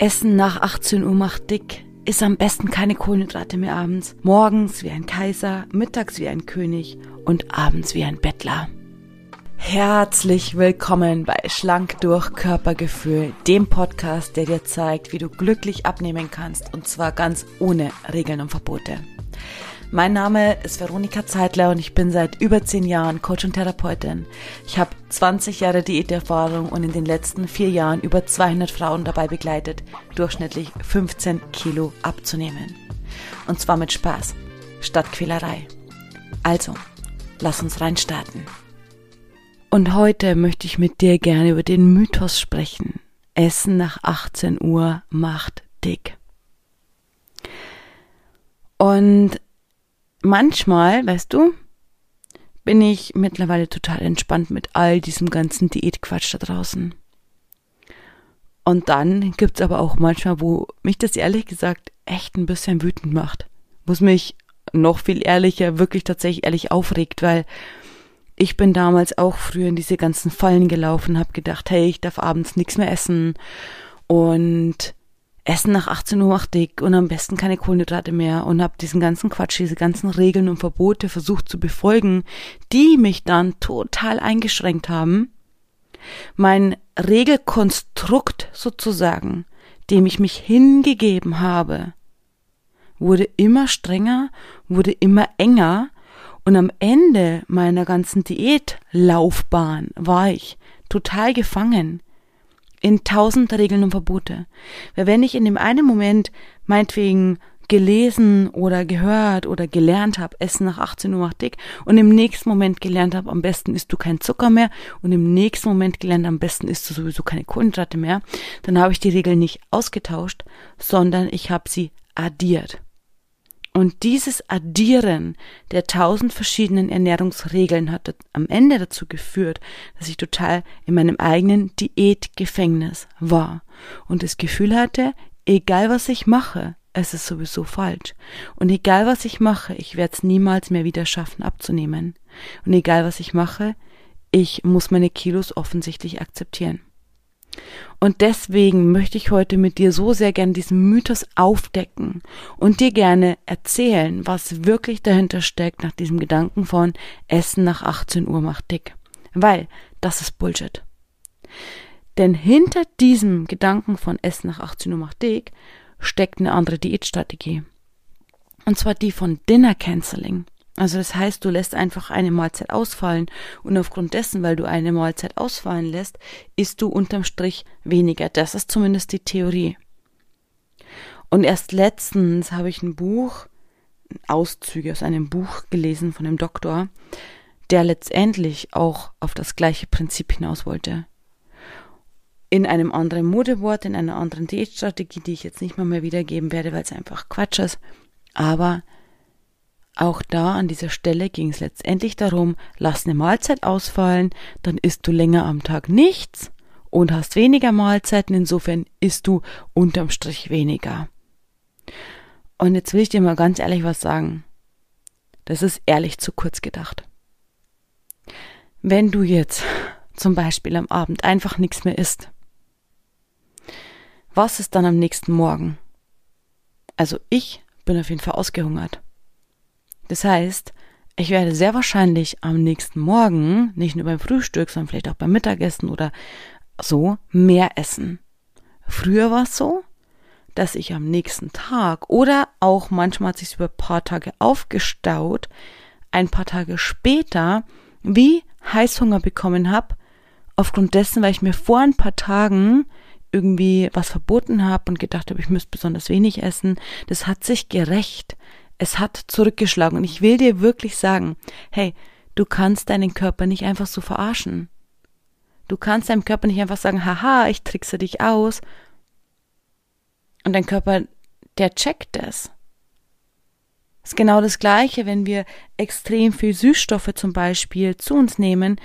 Essen nach 18 Uhr macht dick. Ist am besten keine Kohlenhydrate mehr abends. Morgens wie ein Kaiser, mittags wie ein König und abends wie ein Bettler. Herzlich willkommen bei Schlank durch Körpergefühl, dem Podcast, der dir zeigt, wie du glücklich abnehmen kannst und zwar ganz ohne Regeln und Verbote. Mein Name ist Veronika Zeitler und ich bin seit über zehn Jahren Coach und Therapeutin. Ich habe 20 Jahre Diäterfahrung und in den letzten vier Jahren über 200 Frauen dabei begleitet, durchschnittlich 15 Kilo abzunehmen. Und zwar mit Spaß, statt Quälerei. Also, lass uns reinstarten. Und heute möchte ich mit dir gerne über den Mythos sprechen. Essen nach 18 Uhr macht dick. Und manchmal, weißt du, bin ich mittlerweile total entspannt mit all diesem ganzen Diätquatsch da draußen. Und dann gibt's aber auch manchmal, wo mich das ehrlich gesagt echt ein bisschen wütend macht. Wo es mich noch viel ehrlicher, wirklich tatsächlich ehrlich aufregt, weil ich bin damals auch früher in diese ganzen Fallen gelaufen, hab gedacht, hey, ich darf abends nichts mehr essen und Essen nach 18 Uhr macht dick und am besten keine Kohlenhydrate mehr und habe diesen ganzen Quatsch, diese ganzen Regeln und Verbote versucht zu befolgen, die mich dann total eingeschränkt haben. Mein Regelkonstrukt sozusagen, dem ich mich hingegeben habe, wurde immer strenger, wurde immer enger und am Ende meiner ganzen Diätlaufbahn war ich total gefangen in tausend Regeln und Verbote. Weil wenn ich in dem einen Moment meinetwegen gelesen oder gehört oder gelernt habe, Essen nach 18 Uhr macht dick und im nächsten Moment gelernt habe, am besten isst du keinen Zucker mehr und im nächsten Moment gelernt, am besten isst du sowieso keine Kohlenhydrate mehr, dann habe ich die Regeln nicht ausgetauscht, sondern ich habe sie addiert. Und dieses Addieren der tausend verschiedenen Ernährungsregeln hat am Ende dazu geführt, dass ich total in meinem eigenen Diätgefängnis war und das Gefühl hatte, egal was ich mache, es ist sowieso falsch. Und egal was ich mache, ich werde es niemals mehr wieder schaffen abzunehmen. Und egal was ich mache, ich muss meine Kilos offensichtlich akzeptieren. Und deswegen möchte ich heute mit dir so sehr gern diesen Mythos aufdecken und dir gerne erzählen, was wirklich dahinter steckt nach diesem Gedanken von Essen nach 18 Uhr macht dick. Weil das ist Bullshit. Denn hinter diesem Gedanken von Essen nach 18 Uhr macht dick steckt eine andere Diätstrategie. Und zwar die von Dinner Canceling. Also das heißt, du lässt einfach eine Mahlzeit ausfallen und aufgrund dessen, weil du eine Mahlzeit ausfallen lässt, isst du unterm Strich weniger. Das ist zumindest die Theorie. Und erst letztens habe ich ein Buch, Auszüge aus einem Buch gelesen von einem Doktor, der letztendlich auch auf das gleiche Prinzip hinaus wollte. In einem anderen Modewort, in einer anderen Diätstrategie, die ich jetzt nicht mal mehr wiedergeben werde, weil es einfach Quatsch ist. Aber auch da an dieser Stelle ging es letztendlich darum, lass eine Mahlzeit ausfallen, dann isst du länger am Tag nichts und hast weniger Mahlzeiten, insofern isst du unterm Strich weniger. Und jetzt will ich dir mal ganz ehrlich was sagen. Das ist ehrlich zu kurz gedacht. Wenn du jetzt zum Beispiel am Abend einfach nichts mehr isst, was ist dann am nächsten Morgen? Also ich bin auf jeden Fall ausgehungert. Das heißt, ich werde sehr wahrscheinlich am nächsten Morgen, nicht nur beim Frühstück, sondern vielleicht auch beim Mittagessen oder so, mehr essen. Früher war es so, dass ich am nächsten Tag oder auch manchmal hat sich über ein paar Tage aufgestaut, ein paar Tage später wie Heißhunger bekommen habe, aufgrund dessen, weil ich mir vor ein paar Tagen irgendwie was verboten habe und gedacht habe, ich müsste besonders wenig essen. Das hat sich gerecht es hat zurückgeschlagen. Und ich will dir wirklich sagen, hey, du kannst deinen Körper nicht einfach so verarschen. Du kannst deinem Körper nicht einfach sagen, haha, ich trickse dich aus. Und dein Körper, der checkt das. Das ist genau das Gleiche, wenn wir extrem viel Süßstoffe zum Beispiel zu uns nehmen,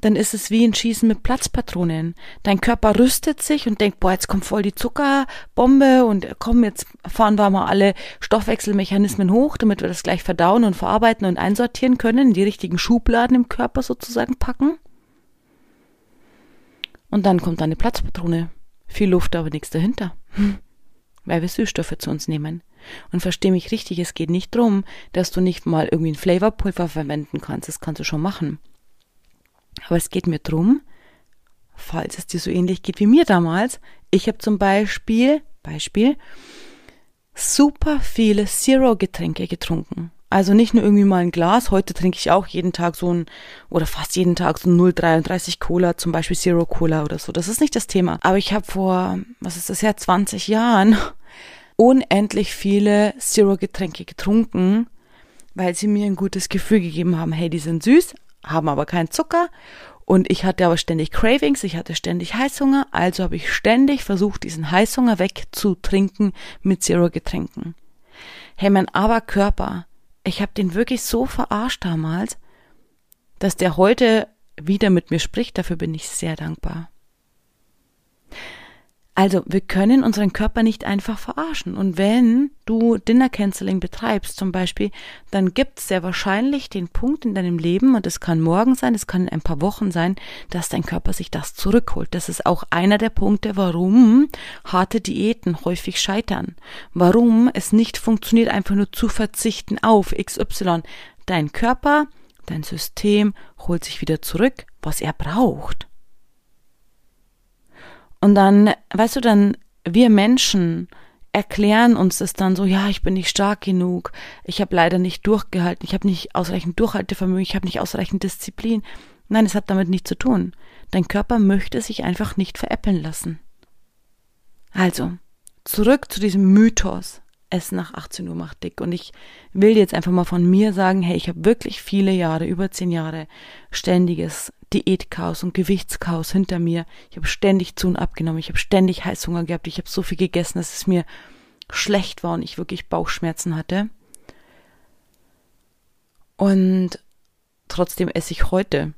dann ist es wie ein Schießen mit Platzpatronen. Dein Körper rüstet sich und denkt, boah, jetzt kommt voll die Zuckerbombe und komm, jetzt fahren wir mal alle Stoffwechselmechanismen hoch, damit wir das gleich verdauen und verarbeiten und einsortieren können, die richtigen Schubladen im Körper sozusagen packen. Und dann kommt eine Platzpatrone. Viel Luft, aber nichts dahinter. weil wir Süßstoffe zu uns nehmen. Und versteh mich richtig, es geht nicht drum, dass du nicht mal irgendwie ein Flavorpulver verwenden kannst, das kannst du schon machen. Aber es geht mir drum, falls es dir so ähnlich geht wie mir damals, ich habe zum Beispiel, Beispiel, super viele Zero-Getränke getrunken. Also nicht nur irgendwie mal ein Glas, heute trinke ich auch jeden Tag so ein, oder fast jeden Tag so ein 0,33 Cola, zum Beispiel Zero Cola oder so. Das ist nicht das Thema. Aber ich habe vor, was ist das her, 20 Jahren unendlich viele Zero-Getränke getrunken, weil sie mir ein gutes Gefühl gegeben haben. Hey, die sind süß, haben aber keinen Zucker und ich hatte aber ständig Cravings, ich hatte ständig Heißhunger, also habe ich ständig versucht, diesen Heißhunger wegzutrinken mit Zero-Getränken. Hey, mein Aberkörper, ich habe den wirklich so verarscht damals, dass der heute wieder mit mir spricht, dafür bin ich sehr dankbar. Also, wir können unseren Körper nicht einfach verarschen. Und wenn du Dinner Canceling betreibst zum Beispiel, dann gibt es sehr wahrscheinlich den Punkt in deinem Leben, und es kann morgen sein, es kann in ein paar Wochen sein, dass dein Körper sich das zurückholt. Das ist auch einer der Punkte, warum harte Diäten häufig scheitern. Warum es nicht funktioniert, einfach nur zu verzichten auf XY. Dein Körper, dein System holt sich wieder zurück, was er braucht. Und dann, weißt du, dann wir Menschen erklären uns das dann so, ja, ich bin nicht stark genug, ich habe leider nicht durchgehalten, ich habe nicht ausreichend Durchhaltevermögen, ich habe nicht ausreichend Disziplin. Nein, es hat damit nichts zu tun. Dein Körper möchte sich einfach nicht veräppeln lassen. Also, zurück zu diesem Mythos. Essen nach 18 Uhr macht dick. Und ich will jetzt einfach mal von mir sagen, hey, ich habe wirklich viele Jahre, über zehn Jahre, ständiges Diätchaos und Gewichtschaos hinter mir. Ich habe ständig zu und abgenommen, ich habe ständig Heißhunger gehabt, ich habe so viel gegessen, dass es mir schlecht war und ich wirklich Bauchschmerzen hatte. Und trotzdem esse ich heute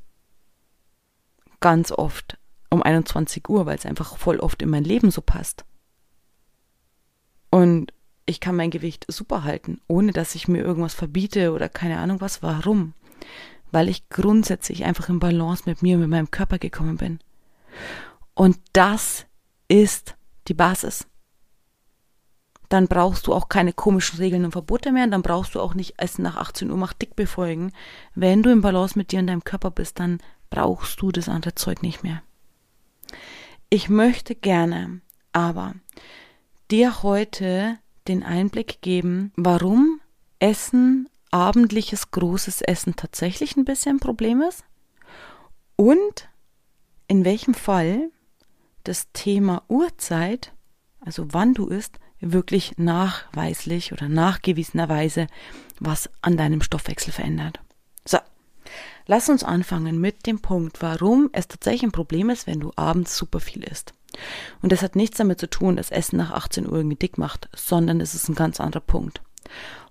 ganz oft um 21 Uhr, weil es einfach voll oft in mein Leben so passt. Und ich kann mein Gewicht super halten, ohne dass ich mir irgendwas verbiete oder keine Ahnung was. Warum? Weil ich grundsätzlich einfach in Balance mit mir und mit meinem Körper gekommen bin. Und das ist die Basis. Dann brauchst du auch keine komischen Regeln und Verbote mehr, dann brauchst du auch nicht Essen nach 18 Uhr macht dick befolgen. Wenn du im Balance mit dir und deinem Körper bist, dann brauchst du das andere Zeug nicht mehr. Ich möchte gerne aber dir heute den Einblick geben, warum Essen abendliches großes Essen tatsächlich ein bisschen ein Problem ist und in welchem Fall das Thema Uhrzeit, also wann du isst, wirklich nachweislich oder nachgewiesenerweise was an deinem Stoffwechsel verändert. So, lass uns anfangen mit dem Punkt, warum es tatsächlich ein Problem ist, wenn du abends super viel isst. Und das hat nichts damit zu tun, dass Essen nach 18 Uhr irgendwie dick macht, sondern es ist ein ganz anderer Punkt.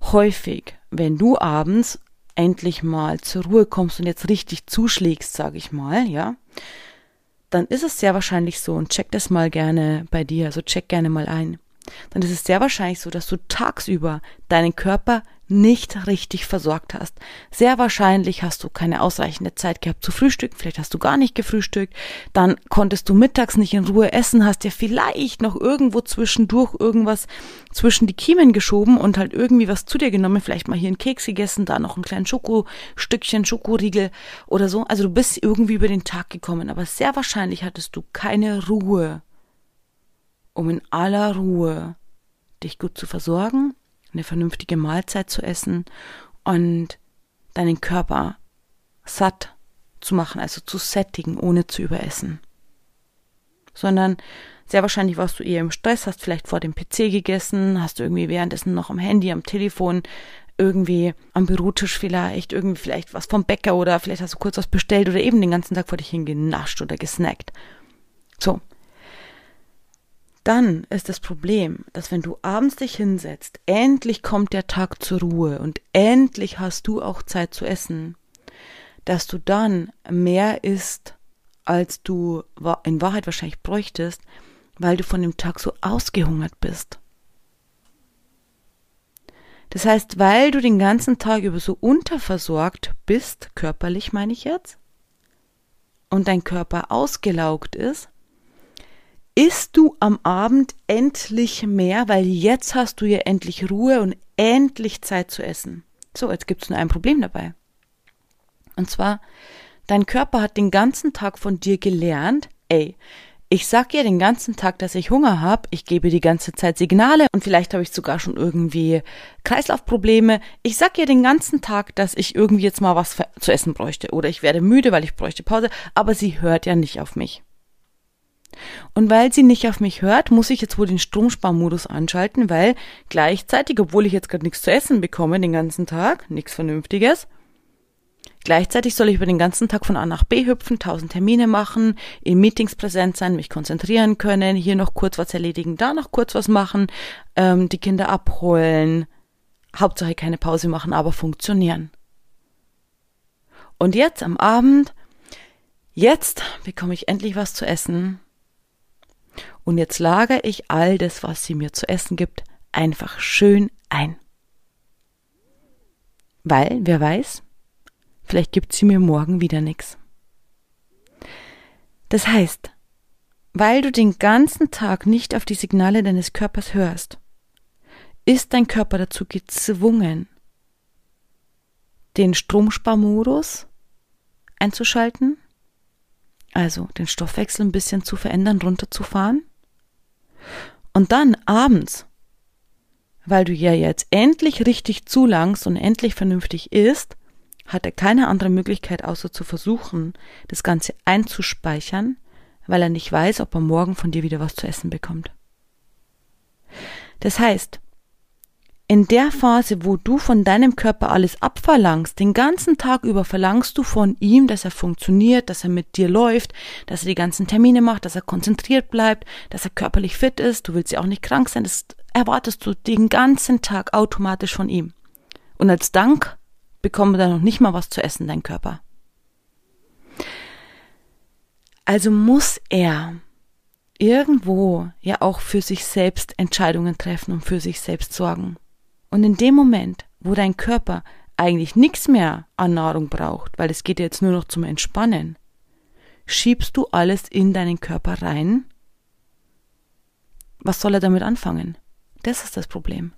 Häufig, wenn du abends endlich mal zur Ruhe kommst und jetzt richtig zuschlägst, sage ich mal, ja, dann ist es sehr wahrscheinlich so, und check das mal gerne bei dir, also check gerne mal ein, dann ist es sehr wahrscheinlich so, dass du tagsüber deinen Körper nicht richtig versorgt hast. Sehr wahrscheinlich hast du keine ausreichende Zeit gehabt zu frühstücken, vielleicht hast du gar nicht gefrühstückt, dann konntest du mittags nicht in Ruhe essen, hast dir vielleicht noch irgendwo zwischendurch irgendwas zwischen die Kiemen geschoben und halt irgendwie was zu dir genommen, vielleicht mal hier einen Keks gegessen, da noch ein kleines Schokostückchen, Schokoriegel oder so. Also du bist irgendwie über den Tag gekommen, aber sehr wahrscheinlich hattest du keine Ruhe, um in aller Ruhe dich gut zu versorgen eine vernünftige Mahlzeit zu essen und deinen Körper satt zu machen, also zu sättigen, ohne zu überessen. Sondern sehr wahrscheinlich warst du eher im Stress, hast vielleicht vor dem PC gegessen, hast du irgendwie währenddessen noch am Handy, am Telefon, irgendwie am Bürotisch vielleicht, irgendwie vielleicht was vom Bäcker oder vielleicht hast du kurz was bestellt oder eben den ganzen Tag vor dich hingenascht oder gesnackt. So, dann ist das Problem, dass wenn du abends dich hinsetzt, endlich kommt der Tag zur Ruhe und endlich hast du auch Zeit zu essen, dass du dann mehr isst, als du in Wahrheit wahrscheinlich bräuchtest, weil du von dem Tag so ausgehungert bist. Das heißt, weil du den ganzen Tag über so unterversorgt bist, körperlich meine ich jetzt, und dein Körper ausgelaugt ist, isst du am Abend endlich mehr, weil jetzt hast du ja endlich Ruhe und endlich Zeit zu essen. So, jetzt gibt es nur ein Problem dabei. Und zwar, dein Körper hat den ganzen Tag von dir gelernt, ey, ich sag ihr den ganzen Tag, dass ich Hunger habe, ich gebe die ganze Zeit Signale und vielleicht habe ich sogar schon irgendwie Kreislaufprobleme. Ich sag ihr den ganzen Tag, dass ich irgendwie jetzt mal was zu essen bräuchte oder ich werde müde, weil ich bräuchte Pause, aber sie hört ja nicht auf mich. Und weil sie nicht auf mich hört, muss ich jetzt wohl den Stromsparmodus anschalten, weil gleichzeitig, obwohl ich jetzt gerade nichts zu essen bekomme den ganzen Tag, nichts Vernünftiges, Gleichzeitig soll ich über den ganzen Tag von A nach B hüpfen, tausend Termine machen, in Meetings präsent sein, mich konzentrieren können, hier noch kurz was erledigen, da noch kurz was machen, ähm, die Kinder abholen. Hauptsache keine Pause machen, aber funktionieren. Und jetzt am Abend, jetzt bekomme ich endlich was zu essen. Und jetzt lagere ich all das, was sie mir zu essen gibt, einfach schön ein. Weil, wer weiß, Vielleicht gibt sie mir morgen wieder nix. Das heißt, weil du den ganzen Tag nicht auf die Signale deines Körpers hörst, ist dein Körper dazu gezwungen, den Stromsparmodus einzuschalten, also den Stoffwechsel ein bisschen zu verändern, runterzufahren. Und dann abends, weil du ja jetzt endlich richtig zulangst und endlich vernünftig isst, hat er keine andere Möglichkeit, außer zu versuchen, das Ganze einzuspeichern, weil er nicht weiß, ob er morgen von dir wieder was zu essen bekommt. Das heißt, in der Phase, wo du von deinem Körper alles abverlangst, den ganzen Tag über verlangst du von ihm, dass er funktioniert, dass er mit dir läuft, dass er die ganzen Termine macht, dass er konzentriert bleibt, dass er körperlich fit ist, du willst ja auch nicht krank sein, das erwartest du den ganzen Tag automatisch von ihm. Und als Dank bekommt er noch nicht mal was zu essen, dein Körper. Also muss er irgendwo ja auch für sich selbst Entscheidungen treffen und für sich selbst sorgen. Und in dem Moment, wo dein Körper eigentlich nichts mehr an Nahrung braucht, weil es geht jetzt nur noch zum Entspannen, schiebst du alles in deinen Körper rein. Was soll er damit anfangen? Das ist das Problem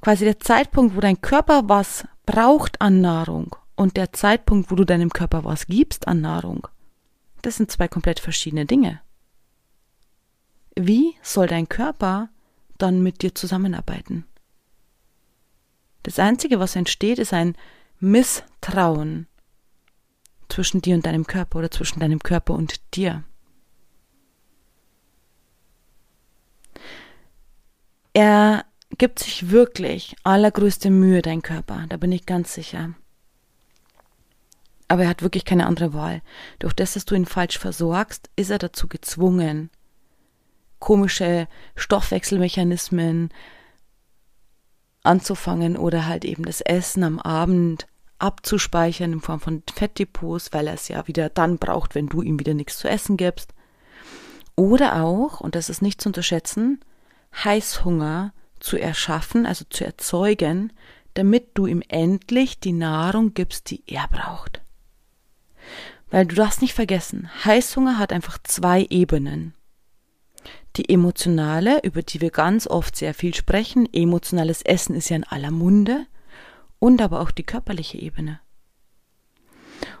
quasi der Zeitpunkt, wo dein Körper was braucht an Nahrung und der Zeitpunkt, wo du deinem Körper was gibst an Nahrung, das sind zwei komplett verschiedene Dinge. Wie soll dein Körper dann mit dir zusammenarbeiten? Das Einzige, was entsteht, ist ein Misstrauen zwischen dir und deinem Körper oder zwischen deinem Körper und dir. Er gibt sich wirklich allergrößte Mühe, dein Körper, da bin ich ganz sicher. Aber er hat wirklich keine andere Wahl. Durch das, dass du ihn falsch versorgst, ist er dazu gezwungen, komische Stoffwechselmechanismen anzufangen oder halt eben das Essen am Abend abzuspeichern in Form von Fettdepots, weil er es ja wieder dann braucht, wenn du ihm wieder nichts zu essen gibst. Oder auch, und das ist nicht zu unterschätzen, Heißhunger zu erschaffen, also zu erzeugen, damit du ihm endlich die Nahrung gibst, die er braucht. Weil du darfst nicht vergessen, Heißhunger hat einfach zwei Ebenen. Die emotionale, über die wir ganz oft sehr viel sprechen, emotionales Essen ist ja in aller Munde, und aber auch die körperliche Ebene.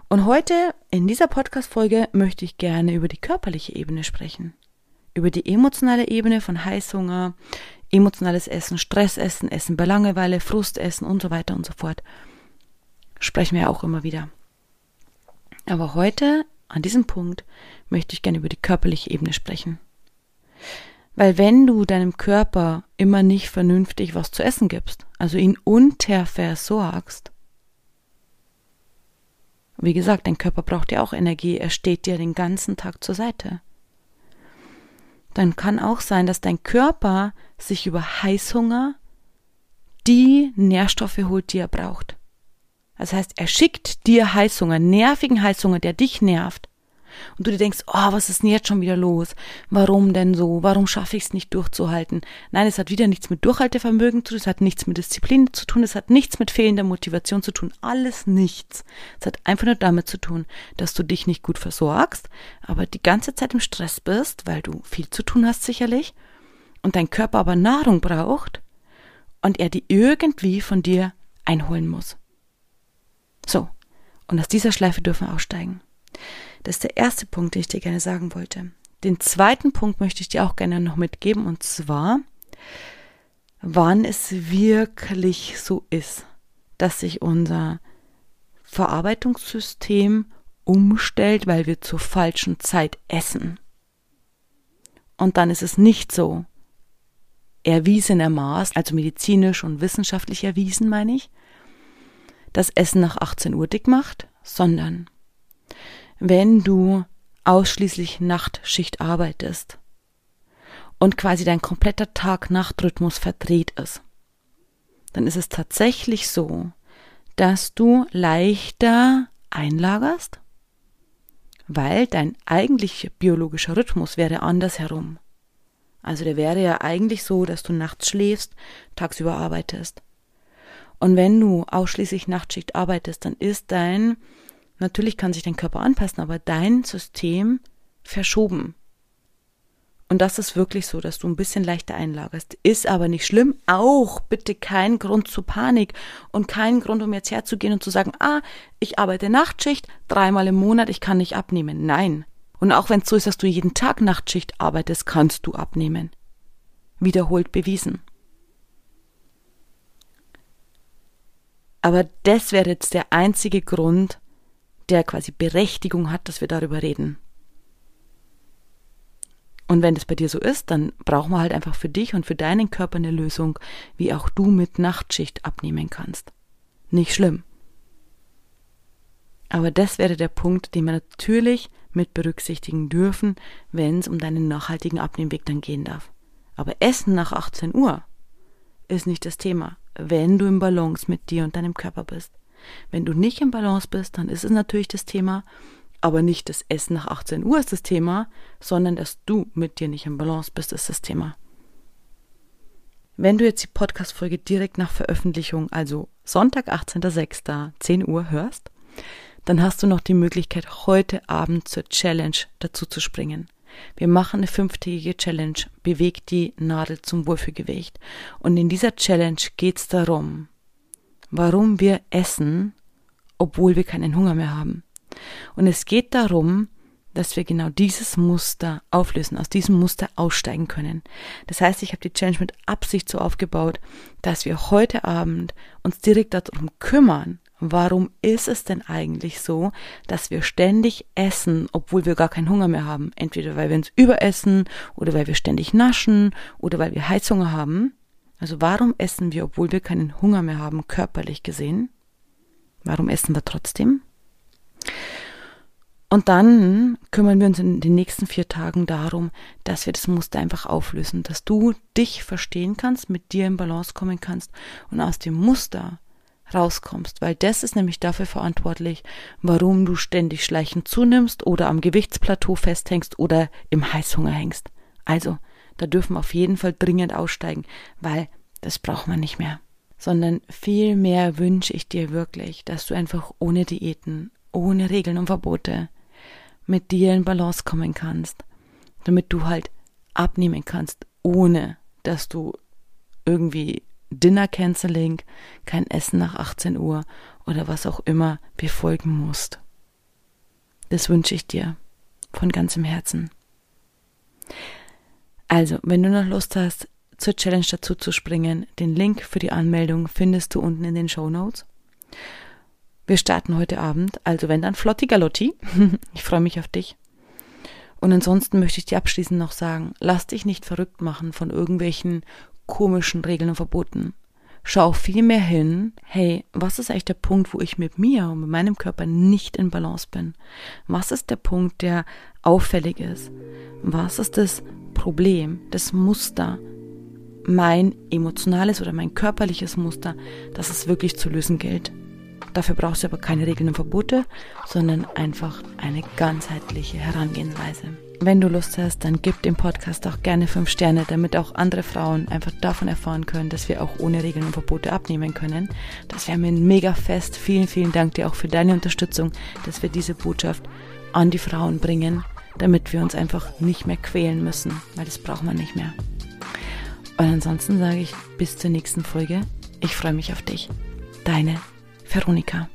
Und heute in dieser Podcast-Folge möchte ich gerne über die körperliche Ebene sprechen. Über die emotionale Ebene von Heißhunger, emotionales Essen, Stressessen, Essen bei Langeweile, Frustessen und so weiter und so fort. Sprechen wir auch immer wieder. Aber heute, an diesem Punkt, möchte ich gerne über die körperliche Ebene sprechen. Weil wenn du deinem Körper immer nicht vernünftig was zu essen gibst, also ihn unterversorgst, wie gesagt, dein Körper braucht ja auch Energie, er steht dir den ganzen Tag zur Seite dann kann auch sein, dass dein Körper sich über Heißhunger die Nährstoffe holt, die er braucht. Das heißt, er schickt dir Heißhunger, nervigen Heißhunger, der dich nervt, und du dir denkst, oh, was ist denn jetzt schon wieder los? Warum denn so? Warum schaffe ich es nicht durchzuhalten? Nein, es hat wieder nichts mit Durchhaltevermögen zu tun, es hat nichts mit Disziplin zu tun, es hat nichts mit fehlender Motivation zu tun, alles nichts. Es hat einfach nur damit zu tun, dass du dich nicht gut versorgst, aber die ganze Zeit im Stress bist, weil du viel zu tun hast sicherlich und dein Körper aber Nahrung braucht und er die irgendwie von dir einholen muss. So, und aus dieser Schleife dürfen wir aussteigen. Das ist der erste Punkt, den ich dir gerne sagen wollte. Den zweiten Punkt möchte ich dir auch gerne noch mitgeben, und zwar, wann es wirklich so ist, dass sich unser Verarbeitungssystem umstellt, weil wir zur falschen Zeit essen. Und dann ist es nicht so erwiesenermaßen, also medizinisch und wissenschaftlich erwiesen, meine ich, dass Essen nach 18 Uhr dick macht, sondern wenn du ausschließlich Nachtschicht arbeitest und quasi dein kompletter Tag-Nacht-Rhythmus verdreht ist, dann ist es tatsächlich so, dass du leichter einlagerst, weil dein eigentlicher biologischer Rhythmus wäre andersherum. Also der wäre ja eigentlich so, dass du nachts schläfst, tagsüber arbeitest. Und wenn du ausschließlich Nachtschicht arbeitest, dann ist dein Natürlich kann sich dein Körper anpassen, aber dein System verschoben. Und das ist wirklich so, dass du ein bisschen leichter einlagerst. Ist aber nicht schlimm. Auch bitte kein Grund zu Panik und kein Grund, um jetzt herzugehen und zu sagen, ah, ich arbeite Nachtschicht dreimal im Monat, ich kann nicht abnehmen. Nein. Und auch wenn es so ist, dass du jeden Tag Nachtschicht arbeitest, kannst du abnehmen. Wiederholt bewiesen. Aber das wäre jetzt der einzige Grund, der quasi Berechtigung hat, dass wir darüber reden. Und wenn das bei dir so ist, dann brauchen wir halt einfach für dich und für deinen Körper eine Lösung, wie auch du mit Nachtschicht abnehmen kannst. Nicht schlimm. Aber das wäre der Punkt, den wir natürlich mit berücksichtigen dürfen, wenn es um deinen nachhaltigen Abnehmweg dann gehen darf. Aber Essen nach 18 Uhr ist nicht das Thema, wenn du im Balance mit dir und deinem Körper bist. Wenn du nicht im Balance bist, dann ist es natürlich das Thema, aber nicht das Essen nach 18 Uhr ist das Thema, sondern dass du mit dir nicht im Balance bist, ist das Thema. Wenn du jetzt die Podcast-Folge direkt nach Veröffentlichung, also Sonntag, 18.06., 10 Uhr hörst, dann hast du noch die Möglichkeit, heute Abend zur Challenge dazu zu springen. Wir machen eine fünftägige Challenge, bewegt die Nadel zum Wohlfühlgewicht. Und in dieser Challenge geht es darum, warum wir essen, obwohl wir keinen Hunger mehr haben. Und es geht darum, dass wir genau dieses Muster auflösen, aus diesem Muster aussteigen können. Das heißt, ich habe die Challenge mit Absicht so aufgebaut, dass wir heute Abend uns direkt darum kümmern, warum ist es denn eigentlich so, dass wir ständig essen, obwohl wir gar keinen Hunger mehr haben. Entweder weil wir uns überessen oder weil wir ständig naschen oder weil wir Heißhunger haben. Also warum essen wir, obwohl wir keinen Hunger mehr haben, körperlich gesehen? Warum essen wir trotzdem? Und dann kümmern wir uns in den nächsten vier Tagen darum, dass wir das Muster einfach auflösen, dass du dich verstehen kannst, mit dir in Balance kommen kannst und aus dem Muster rauskommst, weil das ist nämlich dafür verantwortlich, warum du ständig schleichend zunimmst oder am Gewichtsplateau festhängst oder im Heißhunger hängst. Also, da dürfen auf jeden Fall dringend aussteigen, weil das braucht man nicht mehr. Sondern vielmehr wünsche ich dir wirklich, dass du einfach ohne Diäten, ohne Regeln und Verbote mit dir in Balance kommen kannst, damit du halt abnehmen kannst, ohne dass du irgendwie Dinner Canceling, kein Essen nach 18 Uhr oder was auch immer befolgen musst. Das wünsche ich dir von ganzem Herzen. Also, wenn du noch Lust hast, zur Challenge dazu zu springen, den Link für die Anmeldung findest du unten in den Show Notes. Wir starten heute Abend, also wenn dann Flotti Galotti. ich freue mich auf dich. Und ansonsten möchte ich dir abschließend noch sagen, lass dich nicht verrückt machen von irgendwelchen komischen Regeln und Verboten. Schau viel mehr hin, hey, was ist eigentlich der Punkt, wo ich mit mir und mit meinem Körper nicht in Balance bin? Was ist der Punkt, der auffällig ist? Was ist das Problem, das Muster, mein emotionales oder mein körperliches Muster, das es wirklich zu lösen gilt? Dafür brauchst du aber keine Regeln und Verbote, sondern einfach eine ganzheitliche Herangehensweise. Wenn du Lust hast, dann gib dem Podcast auch gerne fünf Sterne, damit auch andere Frauen einfach davon erfahren können, dass wir auch ohne Regeln und Verbote abnehmen können. Das wäre mir ein mega fest. Vielen, vielen Dank dir auch für deine Unterstützung, dass wir diese Botschaft an die Frauen bringen, damit wir uns einfach nicht mehr quälen müssen, weil das braucht man nicht mehr. Und ansonsten sage ich bis zur nächsten Folge. Ich freue mich auf dich. Deine Veronika.